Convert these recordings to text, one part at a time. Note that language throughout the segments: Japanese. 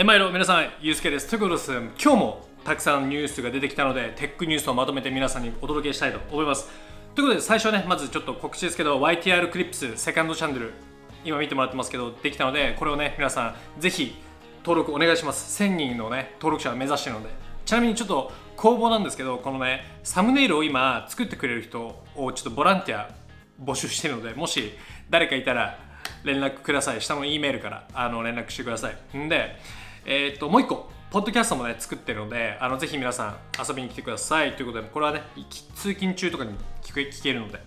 えまいろ皆さんゆうすけです。ということです今日もたくさんニュースが出てきたのでテックニュースをまとめて皆さんにお届けしたいと思います。ということで最初ねまずちょっと告知ですけど YTR クリップスセカンドチャンネル今見てもらってますけどできたのでこれをね皆さんぜひ登録お願いします。1000人のね登録者を目指してるので。ちなみにちょっと公募なんですけどこのねサムネイルを今作ってくれる人をちょっとボランティア募集してるのでもし誰かいたら連絡ください。下の E メールからあの連絡してください。んでえー、ともう一個ポッドキャストもね作ってるのであのぜひ皆さん遊びに来てください。ということでこれはね通勤中とかに聞け聞けるので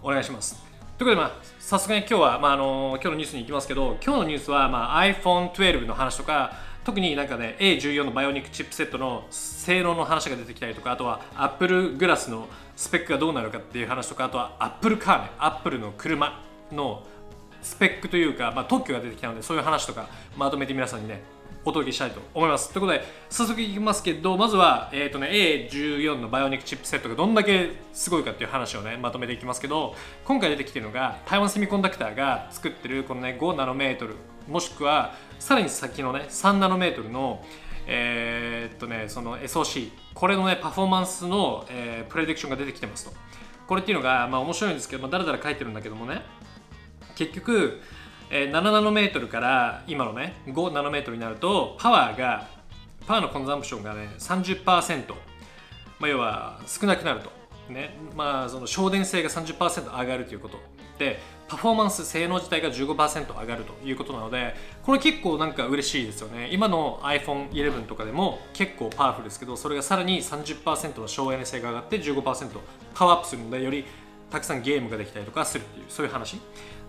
お願いします。ということで、まあ、早速ね、今日は、まあ、あの今日のニュースに行きますけど、今日のニュースは、まあ、iPhone12 の話とか、特になんかね、A14 のバイオニックチップセットの性能の話が出てきたりとか、あとは Apple グラスのスペックがどうなるかっていう話とか、あとは Apple カーね、Apple の車のスペックというか、まあ、特許が出てきたので、そういう話とかまとめて皆さんにね、お届けしたいと思います。ということで、早速いきますけど、まずは、えーとね、A14 のバイオニックチップセットがどんだけすごいかっていう話をね、まとめていきますけど、今回出てきてるのが、台湾セミコンダクターが作ってるこのね、5ナノメートル、もしくは、さらに先のね、3ナノメートルの、えー、っとね、その SOC、これのね、パフォーマンスの、えー、プレディクションが出てきてますと。これっていうのが、まあ面白いんですけど、まあ、だらだら書いてるんだけどもね、結局、えー、7ナノメートルから今のね5ナノメートルになるとパワーがパワーのコンザンプションがね30%、まあ、要は少なくなると。ね。まあその省電性が30%上がるということ。でパフォーマンス性能自体が15%上がるということなのでこれ結構なんか嬉しいですよね。今の iPhone11 とかでも結構パワフルですけどそれがさらに30%の省エネ性が上がって15%パワーアップするのでよりたくさんゲームができたりとかするっていうそういう話。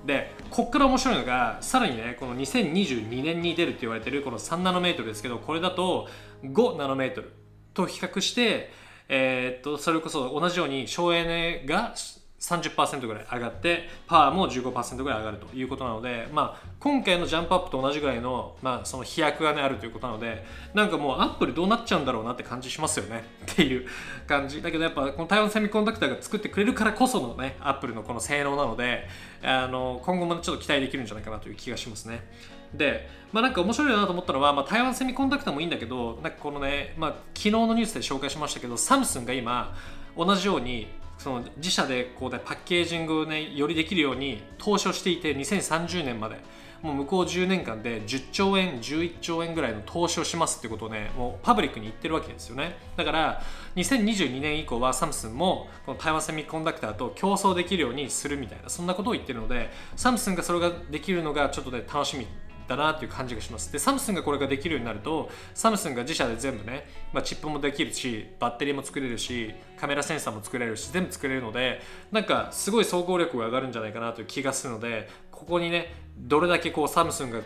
でこっから面白いのがさらにねこの2022年に出るって言われてるこの3ナノメートルですけどこれだと5ナノメートルと比較してえー、っとそれこそ同じように省エネが30%ぐらい上がってパワーも15%ぐらい上がるということなので、まあ、今回のジャンプアップと同じぐらいの,、まあその飛躍が、ね、あるということなのでなんかもうアップルどうなっちゃうんだろうなって感じしますよね。っていう感じ。だけどやっぱこの台湾セミコンダクターが作ってくれるからこそのねアップルのこの性能なのであの今後もちょっと期待できるんじゃないかなという気がしますね。で、まあ、なんか面白いなと思ったのは、まあ、台湾セミコンダクターもいいんだけどなんかこのね、まあ、昨日のニュースで紹介しましたけどサムスンが今同じようにその自社でこう、ね、パッケージングを、ね、よりできるように投資をしていて2030年まで。もう向こう10年間で10兆円11兆円ぐらいの投資をしますってことをねもうパブリックに言ってるわけですよね。だから2022年以降はサムスンもこの台湾セミコンダクターと競争できるようにするみたいなそんなことを言ってるのでサムスンがそれができるのがちょっとね楽しみだなっていう感じがします。でサムスンがこれができるようになるとサムスンが自社で全部ね、まあ、チップもできるしバッテリーも作れるしカメラセンサーも作れるし全部作れるのでなんかすごい総合力が上がるんじゃないかなという気がするのでここにねどれだけこうサムスンが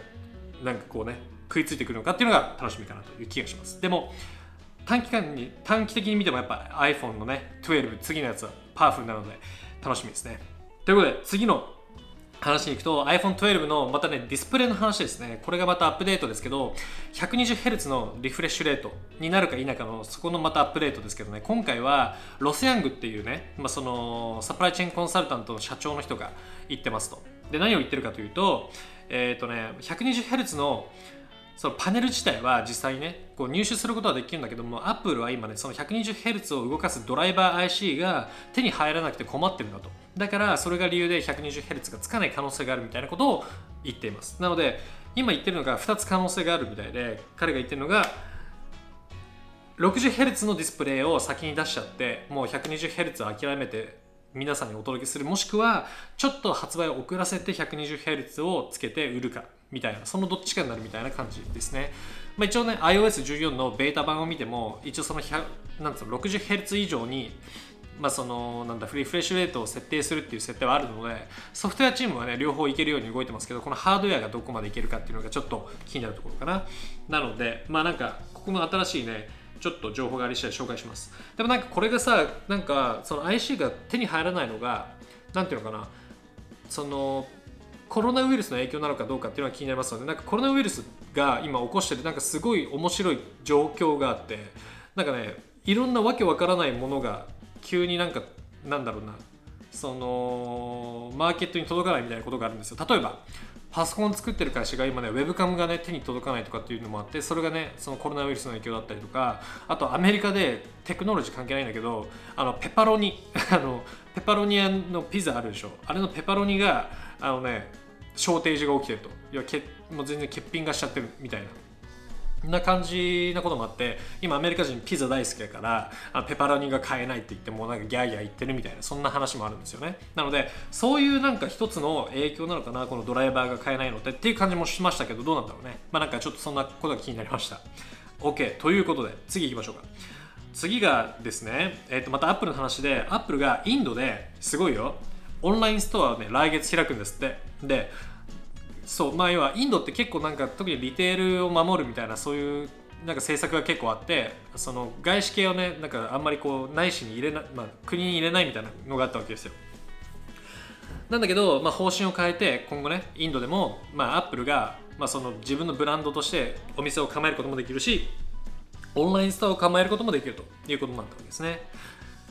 なんかこうね食いついてくるのかっていうのが楽しみかなという気がします。でも短期間に短期的に見てもやっぱ iPhone のね12次のやつはパワフルなので楽しみですね。ということで次の話に行くと iPhone12 のまたねディスプレイの話ですね。これがまたアップデートですけど 120Hz のリフレッシュレートになるか否かのそこのまたアップデートですけどね。今回はロスヤングっていうね、まあ、そのサプライチェーンコンサルタントの社長の人が言ってますと。で何を言ってるかというとえっ、ー、とね 120Hz のそのパネル自体は実際にねこう入手することはできるんだけども Apple は今ねその 120Hz を動かすドライバー IC が手に入らなくて困ってるんだと。だからそれが理由で 120Hz がつかない可能性があるみたいなことを言っています。なので今言ってるのが2つ可能性があるみたいで彼が言ってるのが 60Hz のディスプレイを先に出しちゃってもう 120Hz を諦めて皆さんにお届けする。もしくはちょっと発売を遅らせて 120Hz をつけて売るかみたいなそのどっちかになるみたいな感じですね、まあ、一応ね iOS14 のベータ版を見ても一応そのなんつうの 60Hz 以上にまあ、そのなんだフリーフレッシュレートを設定するっていう設定はあるのでソフトウェアチームはね両方いけるように動いてますけどこのハードウェアがどこまでいけるかっていうのがちょっと気になるところかな。なのでまあなんかここの新しいねちょっと情報があり次第紹介します。でもなんかこれがさなんかその IC が手に入らないのがなんていうのかな。そのコロナウイルスの影響なのかどうかっていうのは気になりますのでなんかコロナウイルスが今起こしてるなんかすごい面白い状況があってなんかねいろんなわけわからないものが急になんかなんだろうなそのマーケットに届かないみたいなことがあるんですよ。例えばパソコン作ってる会社が今ねウェブカムがね手に届かないとかっていうのもあってそれがねそのコロナウイルスの影響だったりとかあとアメリカでテクノロジー関係ないんだけどあのペパロニ あのペパロニアのピザあるでしょ。あれのペパロニがあのねショーテージが起きてると。いやけもう全然欠品がしちゃってるみたいな。な感じなこともあって今アメリカ人ピザ大好きだからあペパロニが買えないって言ってもなんかギャーギャー言ってるみたいなそんな話もあるんですよね。なのでそういうなんか一つの影響なのかなこのドライバーが買えないのってっていう感じもしましたけどどうなんだろうね。まあなんかちょっとそんなことが気になりました。OK ということで次行きましょうか。次がですね、えー、とまたアップルの話でアップルがインドですごいよ。オンラインストアをね来月開くんですって。でそうまあ要はインドって結構なんか特にリテールを守るみたいなそういうなんか政策が結構あってその外資系をねなんかあんまりこう内地に入れな、まあ、国に入れないみたいなのがあったわけですよ。なんだけど、まあ、方針を変えて今後ねインドでも、まあ、アップルが、まあ、その自分のブランドとしてお店を構えることもできるしオンラインストアを構えることもできるということになったわけですね。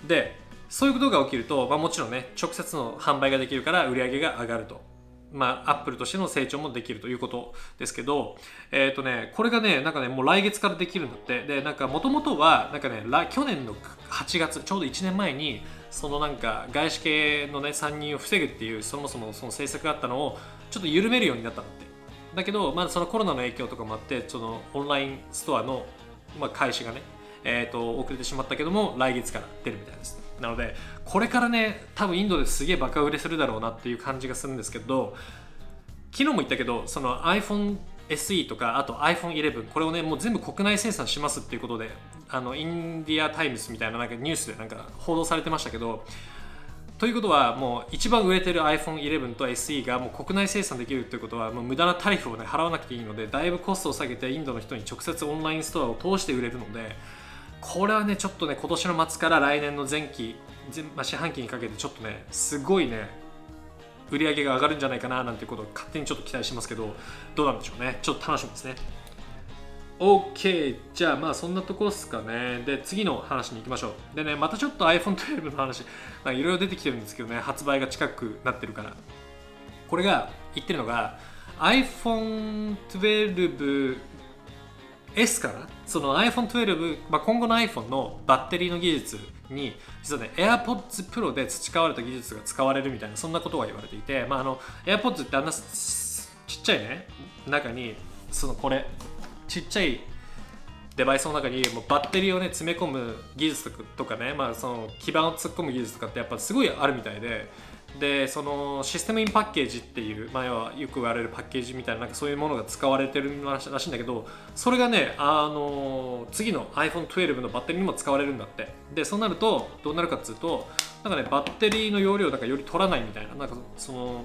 でそういうことが起きると、まあ、もちろんね直接の販売ができるから売り上げが上がると。まあ、アップルとしての成長もできるということですけど、えっ、ー、とね、これがね、なんかね、もう来月からできるんだって。で、なんか、もともとは、なんかね、去年の8月、ちょうど1年前に、そのなんか、外資系のね、参入を防ぐっていう、そもそもその政策があったのを、ちょっと緩めるようになったんだって。だけど、まあ、そのコロナの影響とかもあって、そのオンラインストアの、まあ、開始がね、えーと、遅れてしまったけども、来月から出るみたいです。なのでこれからね多分インドですげえバカ売れするだろうなっていう感じがするんですけど昨日も言ったけどその iPhone SE とかあと iPhone11 これをねもう全部国内生産しますっていうことであのインディアタイムズみたいななんかニュースでなんか報道されてましたけどということはもう一番売れてる iPhone11 と SE がもう国内生産できるということはもう無駄な tariff をね払わなくていいのでだいぶコストを下げてインドの人に直接オンラインストアを通して売れるのでこれはねちょっとね今年の末から来年の前期前、まあ、四半期にかけてちょっとねすごいね売り上げが上がるんじゃないかななんてことを勝手にちょっと期待してますけどどうなんでしょうね。ちょっと楽しみですね。OK じゃあまあそんなところですかね。で次の話に行きましょう。でねまたちょっと iPhone12 の話いろいろ出てきてるんですけどね発売が近くなってるから。これが言ってるのが iPhone12 S かなその iPhone12、まあ、今後の iPhone のバッテリーの技術に実はね AirPods Pro で培われた技術が使われるみたいなそんなことが言われていて、まあ、あの AirPods ってあんなちっちゃいね中にそのこれちっちゃいデバイスの中にもうバッテリーをね詰め込む技術とかね、まあ、その基板を突っ込む技術とかってやっぱすごいあるみたいででそのシステムインパッケージっていう、まあ、要はよく言われるパッケージみたいななんかそういうものが使われてるらしいんだけどそれがねあの次の iPhone12 のバッテリーにも使われるんだって。でそうなるとどうなるかっつうとなんかねバッテリーの容量だかより取らないみたいななんかその、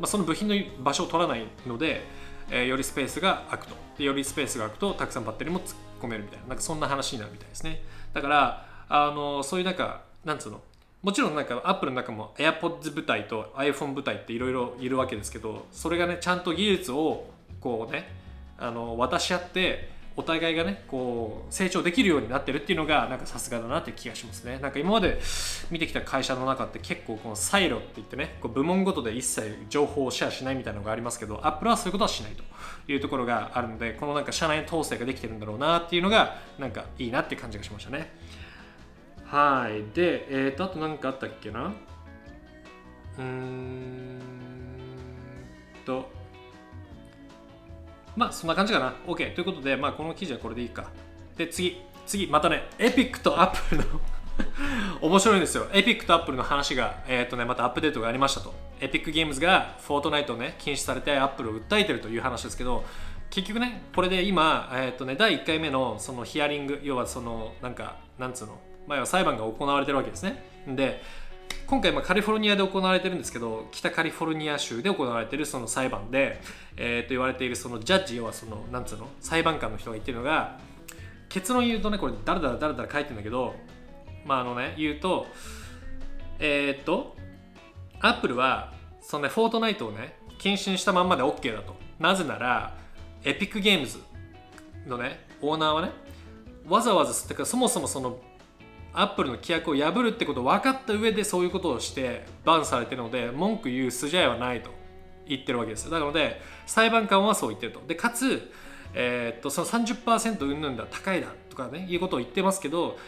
まあ、その部品の場所を取らないので、えー、よりスペースが空くと。でよりスペースが空くとたくさんバッテリーも突っ込めるみたいななんかそんな話になるみたいですね。だからあのそういうなんかなんつうのもちろんなんかアップルの中も AirPods 部隊と iPhone 部隊っていろいろいるわけですけどそれがねちゃんと技術をこうねあの渡し合ってお互いがねこう成長できるようになってるっていうのがなんかさすがだなって気がしますね。なんか今まで見てきた会社の中って結構このサイロって言ってねこう部門ごとで一切情報をシェアしないみたいなのがありますけどアップルはそういうことはしないと。いうところがあるのでこのなんか社内統制ができてるんだろうなっていうのがなんかいいなって感じがしましたね。はい。でえっ、ー、とあと何かあったっけな？うーんと。まあそんな感じかな。OK ということでまあこの記事はこれでいいか。で次。次またねエピックとアップルの 面白いんですよ。エピックとアップルの話がえっ、ー、とねまたアップデートがありましたと。エピックゲームズがフォートナイトをね禁止されてアップルを訴えてるという話ですけど結局ねこれで今、えーとね、第1回目のそのヒアリング要はそのなんかなんつうの？まあ、裁判が行われてるわけですね。で今回まカリフォルニアで行われてるんですけど北カリフォルニア州で行われてるその裁判で、えー、と言われているそのジャッジ要はそのなんつうの裁判官の人が言ってるのが結論言うとねこれだらだらだらだら書いてるんだけどまああのね言うとえー、っとアップルはそのねフォートナイトをね禁止にしたまんまで OK だとなぜならエピックゲームズのねオーナーはねわざわざってそもそもそのアップルの規約を破るってことを分かった上でそういうことをしてバンされてるので文句言う筋合いはないと。言ってるわけです。よなので裁判官はそう言ってると。でかつ、えーっとその30%うんぬんだ高いだとかねいうことを言ってますけど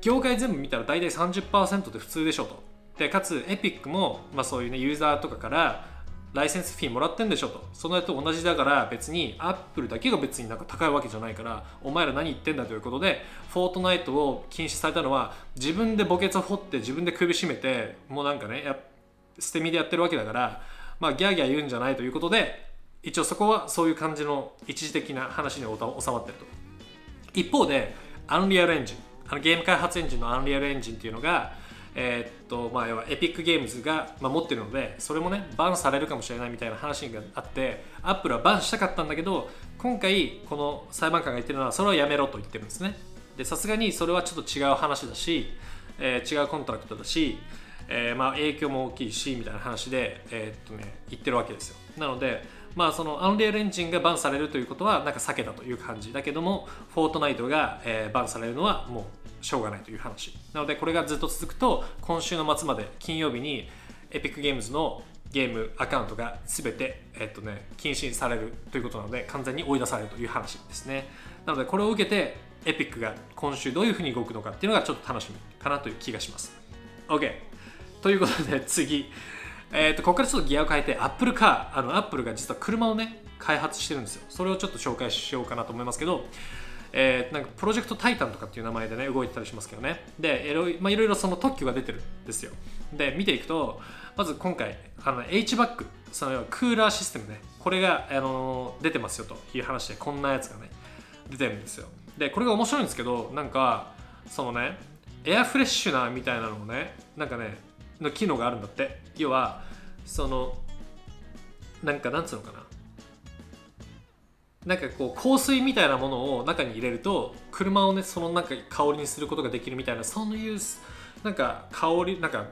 業界全部見たら大体30%って普通でしょと。でかつエピックも、まあ、そういうねユーザーとかからライセンスフィーもらってんでしょと。そのやつと同じだから別にアップルだけが別になんか高いわけじゃないからお前ら何言ってんだということでフォートナイトを禁止されたのは自分で墓穴を掘って自分で首絞めてもうなんかねや捨て身でやってるわけだからまあギャーギャー言うんじゃないということで一応そこはそういう感じの一時的な話に収まってると。一方でアンリアルエンジンあのゲーム開発エンジンのアンリアルエンジンっていうのがえーっとまあ、要はエピックゲームズが、まあ、持ってるのでそれもねバンされるかもしれないみたいな話があってアップルはバンしたかったんだけど今回この裁判官が言ってるのはそれはやめろと言ってるんですね。でさすがにそれはちょっと違う話だし、えー違う contract だし、えーまあ影響も大きいしみたいな話で、えーっとね、言ってるわけですよ。なのでまあそのアンリアルエンジンが ban されるということはなんか避けたという感じ。だけどもフォートナイトが、えー ban されるのはもうしょうがないという話。なのでこれがずっと続くと今週の末まで金曜日にエピックゲームズのゲームアカウントが全て、えっとね、禁止されるということなので完全に追い出されるという話ですね。なのでこれを受けてエピックが今週どういうふうに動くのかっていうのがちょっと楽しみかなという気がします。OK ということで次。えー、とここからちょっとギアを変えてアップルカーあのアップルが実は車をね開発してるんですよ。それをちょっと紹介しようかなと思いますけどえーなんかプロジェクトタイタンとかっていう名前でね動いてたりしますけどね。でいろい,、まあ、いろいろその特許が出てるんですよ。で見ていくとまず今回あの H バックそのクーラーシステムね。これが、あの出てますよという話でこんなやつがね出てるんですよ。でこれが面白いんですけどなんかそのねエアフレッシュナーみたいなのもねなんかねの機能があるんだって。要はそのなんかなんつうのかな。なんかこう香水みたいなものを中に入れると車をねそのなんか香りにすることができるみたいなそういうなんか香りなんか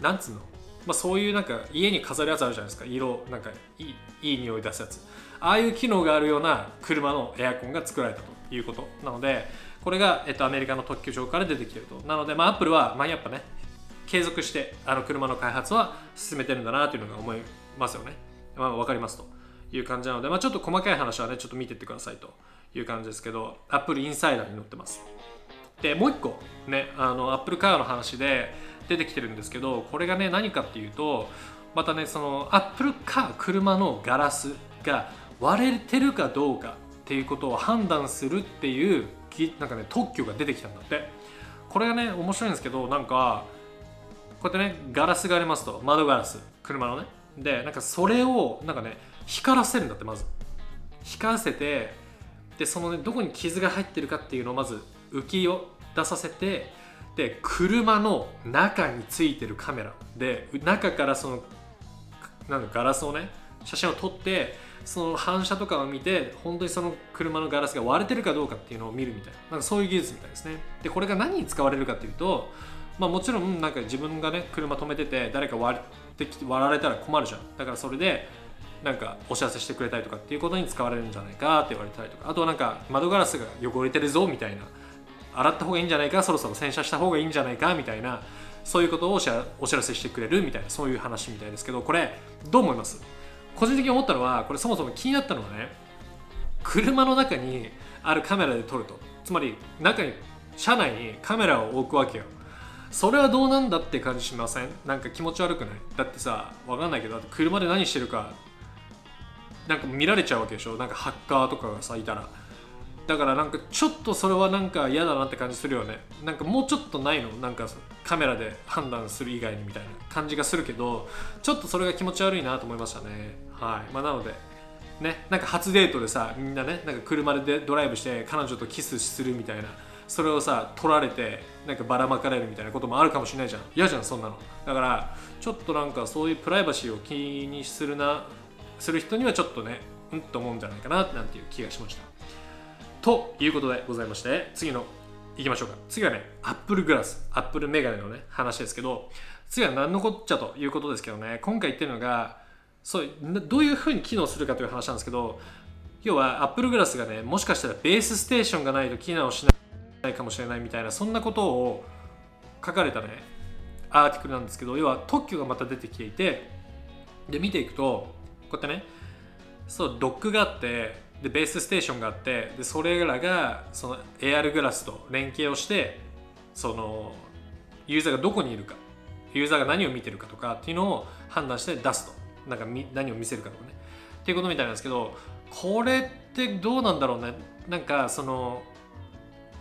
なんつうの？まあそういうなんか家に飾るやつあるじゃないですか。色なんかいいいい匂い出すやつ。ああいう機能があるような車のエアコンが作られたということなのでこれが、えっと、アメリカの特許庁から出てきてると。なのでまあアップルはまあやっぱね継続してあの車の開発は進めてるんだなというのが思いますよね。まあ、分かりますと。いう感じなので、まあ、ちょっと細かい話はねちょっと見てってくださいという感じですけど Apple インサイダーに載ってます。でもう一個ねあの Apple カーの話で出てきてるんですけどこれがね何かっていうとまたねその Apple カー車のガラスが割れてるかどうかっていうことを判断するっていうなんかね特許が出てきたんだって。これがね面白いんですけどなんかこうやってねガラスがありますと。窓ガラス。車のね。でなんかそれをなんかね光らせるんだってまず。光らせてでそのねどこに傷が入ってるかっていうのをまず浮きを出させてで車の中についてるカメラ。で中からそのなんかガラスをね写真を撮ってその反射とかを見て本当にその車のガラスが割れてるかどうかっていうのを見るみたいな。なんかそういう技術みたいですね。でこれが何に使われるかっていうとまあもちろんなんか自分がね車止めてて誰か割ってきて割られたら困るじゃん。だからそれでなんかお知らせしてくれたりとかっていうことに使われるんじゃないかって言われたりとか。あとはなんか窓ガラスが汚れてるぞみたいな。洗った方がいいんじゃないかそろそろ洗車した方がいいんじゃないかみたいなそういうことをお知らせしてくれるみたいなそういう話みたいですけどこれどう思います？個人的に思ったのはこれそもそも気になったのはね車の中にあるカメラで撮ると。つまり中に車内にカメラを置くわけよ。それはどうなんだって感じしません？なんか気持ち悪くない？だってさわかんないけど車で何してるかなんか見られちゃうわけでしょ？なんかハッカーとかがさいたら。だからなんかちょっとそれはなんか嫌だなって感じするよね。なんかもうちょっとないの？なんかカメラで判断する以外にみたいな感じがするけどちょっとそれが気持ち悪いなと思いましたね。はい。まあなのでねなんか初デートでさみんなねなんか車でドライブして彼女とキスするみたいなそれをさ撮られてなんかばらまかれるみたいなこともあるかもしれないじゃん。嫌じゃんそんなの。だからちょっとなんかそういうプライバシーを気にするな。する人にはちょっとねうんと思うんじゃないかななんていう気がしました。ということでございまして次のいきましょうか。次はねアップルグラスアップルメガネのね話ですけど次は何のこっちゃということですけどね今回言ってるのがそうどういうふうに機能するかという話なんですけど要はアップルグラスがねもしかしたらベースステーションがないと機能しないかもしれないみたいなそんなことを書かれたねアーティクルなんですけど要は特許がまた出てきていてで見ていくとこうやってねそうドックがあってでベースステーションがあってでそれらがその AR グラスと連携をしてそのユーザーがどこにいるかユーザーが何を見てるかとかっていうのを判断して出すと。なんか何を見せるかとかね。っていうことみたいなんですけどこれってどうなんだろうね。なんかその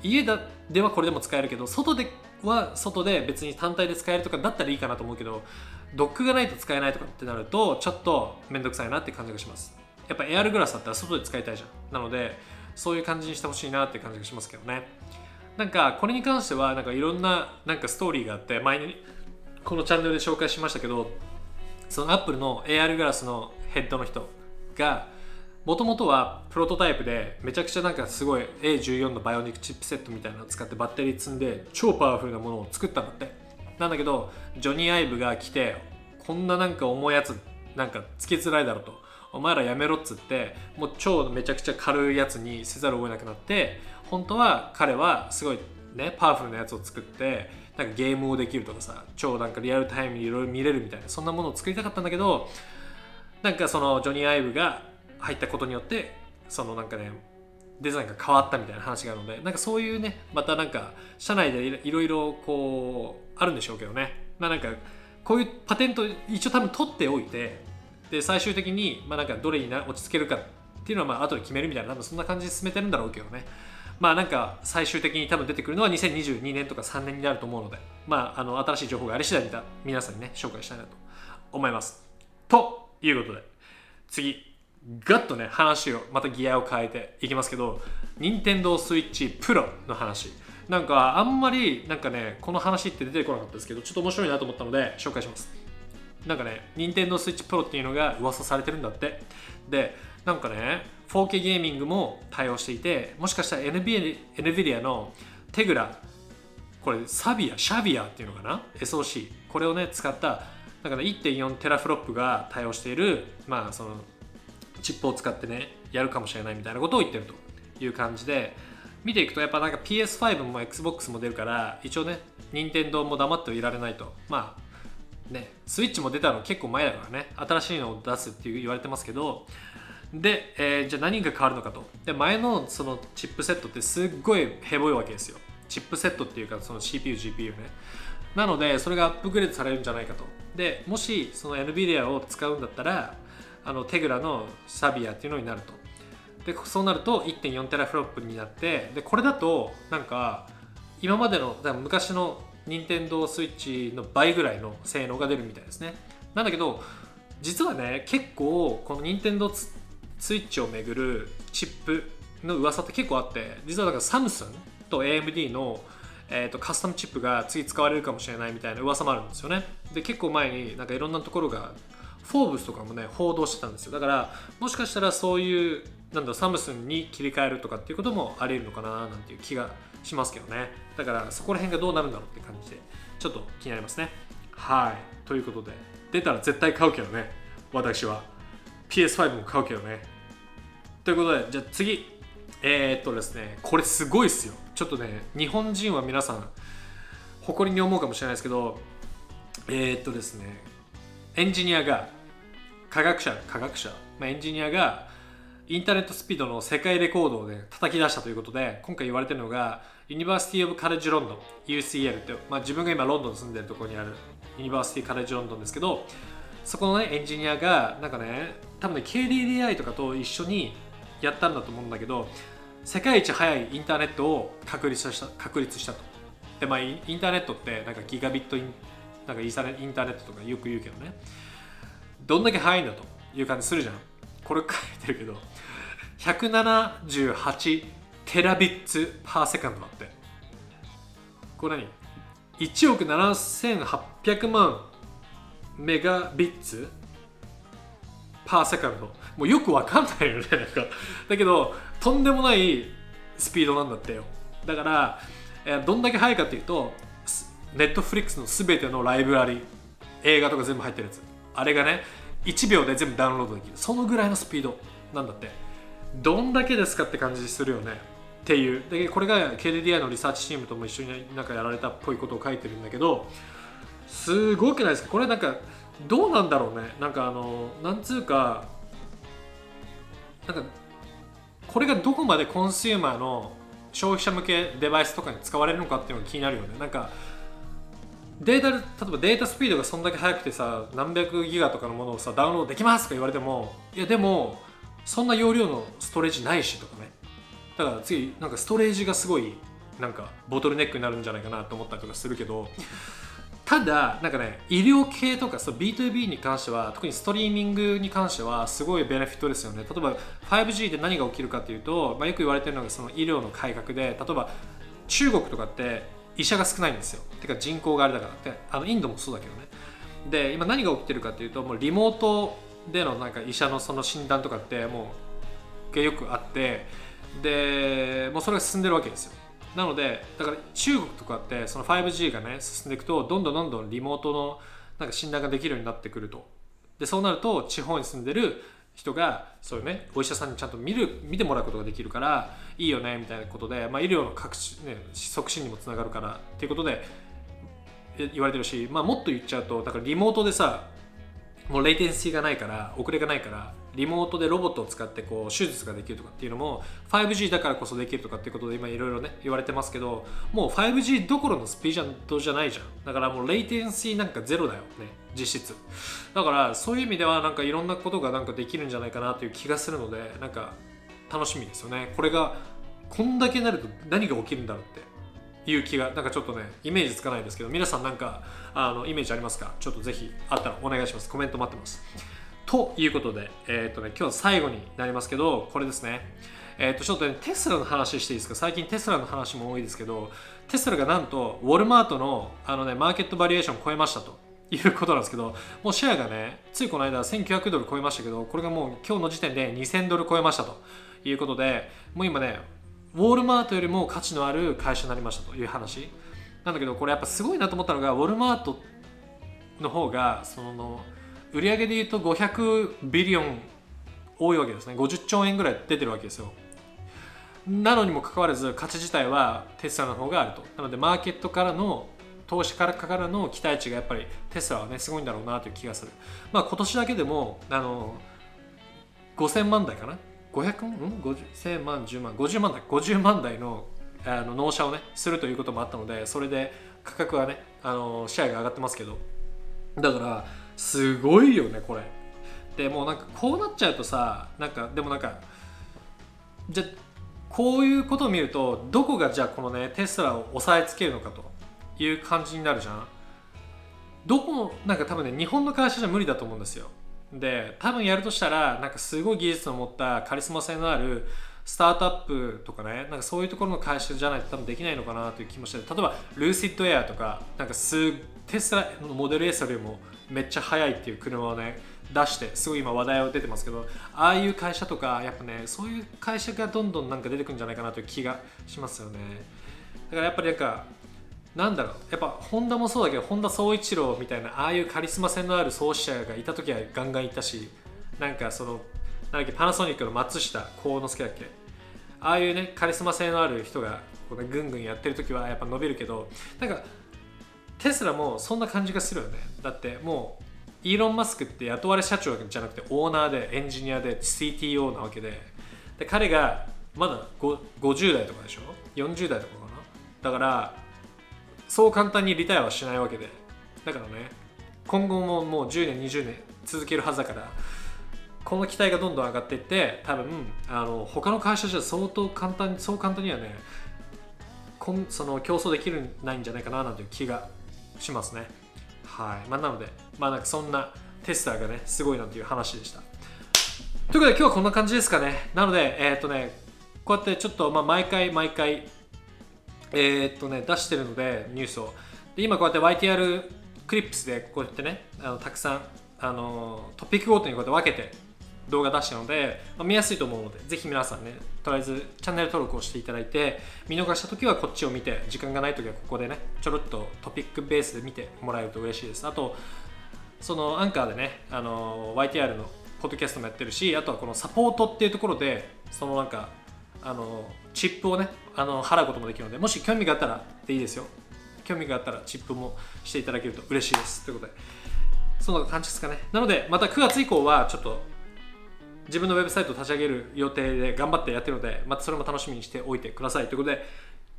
家だではこれでも使えるけど外では外で別に単体で使えるとかだったらいいかなと思うけどドックがないと使えないとかってなるとちょっと面倒くさいなって感じがします。やっぱエアルグラスだったら外で使いたいじゃん。なのでそういう感じにしてほしいなって感じがしますけどね。なんかこれに関してはなんかいろんななんかストーリーがあって前にこのチャンネルで紹介しましたけどそのアップルの AR グラスのヘッドの人がもともとはプロトタイプでめちゃくちゃなんかすごい A14 のバイオニックチップセットみたいなのを使ってバッテリー積んで超パワフルなものを作ったんだって。なんだけどジョニー・アイブが来てこんななんか重いやつなんかつけづらいだろうと。お前らやめろっつってもう超めちゃくちゃ軽いやつにせざるを得なくなって本当は彼はすごいねパワフルなやつを作ってなんかゲームをできるとかさ超なんかリアルタイムにいろいろ見れるみたいなそんなものを作りたかったんだけどなんかそのジョニー・アイブが入ったことによってそのなんかねデザインが変わったみたいな話があるのでなんかそういうねまたなんか社内でいろいろこうあるんでしょうけどね。まあなんかこういうパテント一応多分取っておいてで最終的にまあなんかどれに落ち着けるかっていうのはまあ後で決めるみたいな多分そんな感じで進めてるんだろうけどね。まあなんか最終的に多分出てくるのは2022年とか3年になると思うのでまああの新しい情報があり次第皆さんにね紹介したいなと思います。ということで次ガッとね話をまたギアを変えていきますけど任天堂 switch Pro の話。なんかあんまりなんかねこの話って出てこなかったですけどちょっと面白いなと思ったので紹介します。なんかね任天堂 switch Pro っていうのが噂されてるんだって。でなんかね 4K ゲーミングも対応していてもしかしたら NVIDIA のテグラこれサビアシャビアっていうのかな？SOC これをね使っただから1.4テラフロップが対応しているまあそのチップを使ってねやるかもしれないみたいなことを言ってるという感じで見ていくとやっぱなんか PS5 も XBOX も出るから一応ね任天堂も黙ってはいられないと。まあねスイッチも出たの結構前だからね。新しいのを出すって言われてますけど。で、えー、じゃあ何が変わるのかと。で前のそのチップセットってすっごいヘボいわけですよ。チップセットっていうかその CPU、GPU ね。なのでそれがアップグレードされるんじゃないかと。でもしその NVIDIA を使うんだったらあのテグラのサビアっていうのになると。でそうなると1.4テラフロップになってでこれだとなんか今までの昔の任天堂スイッチの倍ぐらいの性能が出るみたいですね。なんだけど実はね結構この任天堂スイッチをめぐるチップの噂って結構あって実はだからサムスンと AMD のえーと、カスタムチップが次使われるかもしれないみたいな噂もあるんですよね。で結構前になんかいろんなところがフォーブスとかもね報道してたんですよ。だからもしかしたらそういうなんだサムスンに切り替えるとかっていうこともありえるのかななんていう気がしますけどね。だからそこら辺がどうなるんだろうって感じでちょっと気になりますね。はい。ということで出たら絶対買うけどね。私は。PS5 も買うけどね。ということでじゃあ次。えー、っとですねこれすごいっすよ。ちょっとね日本人は皆さん誇りに思うかもしれないですけどえー、っとですねエンジニアが科学者科学者、まあ、エンジニアがインターネットスピードの世界レコードを、ね、叩き出したということで今回言われてるのがユニバーシティ・オブ・カレッジ・ロンドン UCL って、まあ、自分が今ロンドン住んでるところにあるユニバーシティ・カレッジ・ロンドンですけどそこのねエンジニアがなんかね多分ね KDDI とかと一緒にやったんだと思うんだけど世界一速いインターネットを確立した確立したと。でまあインターネットってなんかギガビットインなんかインターネットとかよく言うけどねどんだけ速いんだという感じするじゃん。これ書いてるけど178 terabits per second だって。これ何？1億7800万 megabits per second。もうよくわかんないよねなんか。だけどとんでもないスピードなんだってよ。だから、えどんだけ速いかっていうとネットフリックスの全てのライブラリ映画とか全部入ってるやつ。あれがね1秒で全部ダウンロードできる。そのぐらいのスピードなんだって。どんだけですかって感じするよね。っていう。でこれが KDDI のリサーチチームとも一緒になんかやられたっぽいことを書いてるんだけどすごくないですか？これなんかどうなんだろうね。なんかあのなんつうかなんかこれがどこまでコンシューマーの消費者向けデバイスとかに使われるのかっていうのが気になるよね。なんかデータ例えばデータスピードがそんだけ速くてさ何百ギガとかのものをさダウンロードできますとか言われてもいやでもそんな容量のストレージないしとかね。だから次なんかストレージがすごいなんかボトルネックになるんじゃないかなと思ったりとかするけどただなんかね医療系とかそう B2B に関しては特にストリーミングに関してはすごいベネフィットですよね。例えば 5G で何が起きるかっていうと、まあ、よく言われてるのがその医療の改革で例えば中国とかって医者が少ないんですよ。てか人口があれだから。であのインドもそうだけどね。で今何が起きてるかっていうともうリモートでのなんか医者のその診断とかってもうよくあってでもうそれが進んでるわけですよ。なのでだから中国とかってその 5G がね進んでいくとどんどんどんどんリモートのなんか診断ができるようになってくると。でそうなると地方に住んでる人がそういうねお医者さんにちゃんと見る見てもらうことができるからいいよねみたいなことで、まあ、医療の各種、ね、促進にもつながるからっていうことで言われてるし、まあ、もっと言っちゃうとだからリモートでさもうレイテンシーがないから遅れがないからリモートでロボットを使ってこう手術ができるとかっていうのも 5G だからこそできるとかっていうことで今いろいろね言われてますけどもう 5G どころのスピードじゃないじゃん。だからもうレイテンシーなんかゼロだよね実質。だからそういう意味ではなんかいろんなことがなんかできるんじゃないかなという気がするのでなんか楽しみですよね。これがこんだけなると何が起きるんだろうっていう気がなんかちょっとねイメージつかないですけど皆さんなんかあのイメージありますか？ちょっとぜひあったらお願いします。コメント待ってます。ということで、えっ、ー、とね、今日最後になりますけど、これですね。えっ、ー、と、ちょっとね、テスラの話していいですか？最近テスラの話も多いですけど、テスラがなんと、ウォルマートのあのね、マーケットバリエーションを超えましたと。いうことなんですけど、もうシェアがね、ついこの間1900ドル超えましたけど、これがもう今日の時点で2000ドル超えましたということで、もう今ね、ウォルマートよりも価値のある会社になりましたという話。なんだけど、これやっぱすごいなと思ったのが、ウォルマートの方が、その、売上で言うと500ビリオン多いわけですね。50兆円ぐらい出てるわけですよ。なのにもかかわらず価値自体はテスラの方があると。なのでマーケットからの投資からからの期待値がやっぱりテスラはねすごいんだろうなという気がする。まあ今年だけでもあの5000万台かな？500ん？5000万10万？50万台？50万台のあの納車をねするということもあったのでそれで価格はねあのシェアが上がってますけど。だからすごいよねこれ。でもうなんかこうなっちゃうとさなんかでもなんかじゃこういうことを見るとどこがじゃあこのねテスラを押さえつけるのかという感じになるじゃん。どこなんか多分ね日本の会社じゃ無理だと思うんですよ。で多分やるとしたらなんかすごい技術を持ったカリスマ性のあるスタートアップとかねなんかそういうところの会社じゃないと多分できないのかなという気もして例えばルーシッドエアとかなんかすテスラのモデル S よりもめっちゃ速いっていう車をね出してすごい今話題を出てますけどああいう会社とかやっぱねそういう会社がどんどんなんか出てくるんじゃないかなという気がしますよね。だからやっぱりなんかなんだろうやっぱホンダもそうだけど本田宗一郎みたいなああいうカリスマ性のある創始者がいた時はガンガンいたしなんかそのなんだっけパナソニックの松下幸之助だっけ。ああいうねカリスマ性のある人がこう、ぐんぐんやってる時はやっぱ伸びるけどなんかテスラもそんな感じがするよね。だってもうイーロン・マスクって雇われ社長じゃなくてオーナーでエンジニアで CTO なわけで。で彼がまだ50代とかでしょ？40代とかかな？だからそう簡単にリタイアはしないわけで。だからね今後ももう10年20年続けるはずだからこの期待がどんどん上がっていって多分あの他の会社じゃ相当簡単にそう簡単にはねこんその競争できるないんじゃないかななんていう気がしますね。はい。まあ、なので、まあなんかそんなテスラがね、すごいなという話でした。ということで今日はこんな感じですかね。なので、えっ、とね、こうやってちょっと、まあ、毎回毎回、えー、っとね、出してるので、ニュースを。で今こうやって YTR クリップスでこうやってね、あのたくさんあのトピックごとにこうやって分けて動画出したので、まあ、見やすいと思うのでぜひ皆さんねとりあえずチャンネル登録をしていただいて見逃した時はこっちを見て時間がない時はここでねちょろっとトピックベースで見てもらえると嬉しいです。あとそのアンカーでねあの YTR のポッドキャストもやってるしあとはこのサポートっていうところでそのなんかあのチップをねあの払うこともできるのでもし興味があったらでいいですよ。興味があったらチップもしていただけると嬉しいです。ということでそんな感じですかね。なのでまた9月以降はちょっと自分のウェブサイトを立ち上げる予定で頑張ってやってるのでまたそれも楽しみにしておいてください。ということで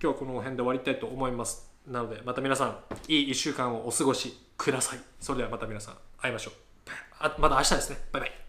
今日はこの辺で終わりたいと思います。なのでまた皆さんいい1週間をお過ごしください。それではまた皆さん会いましょう。あまた明日ですね。バイバイ。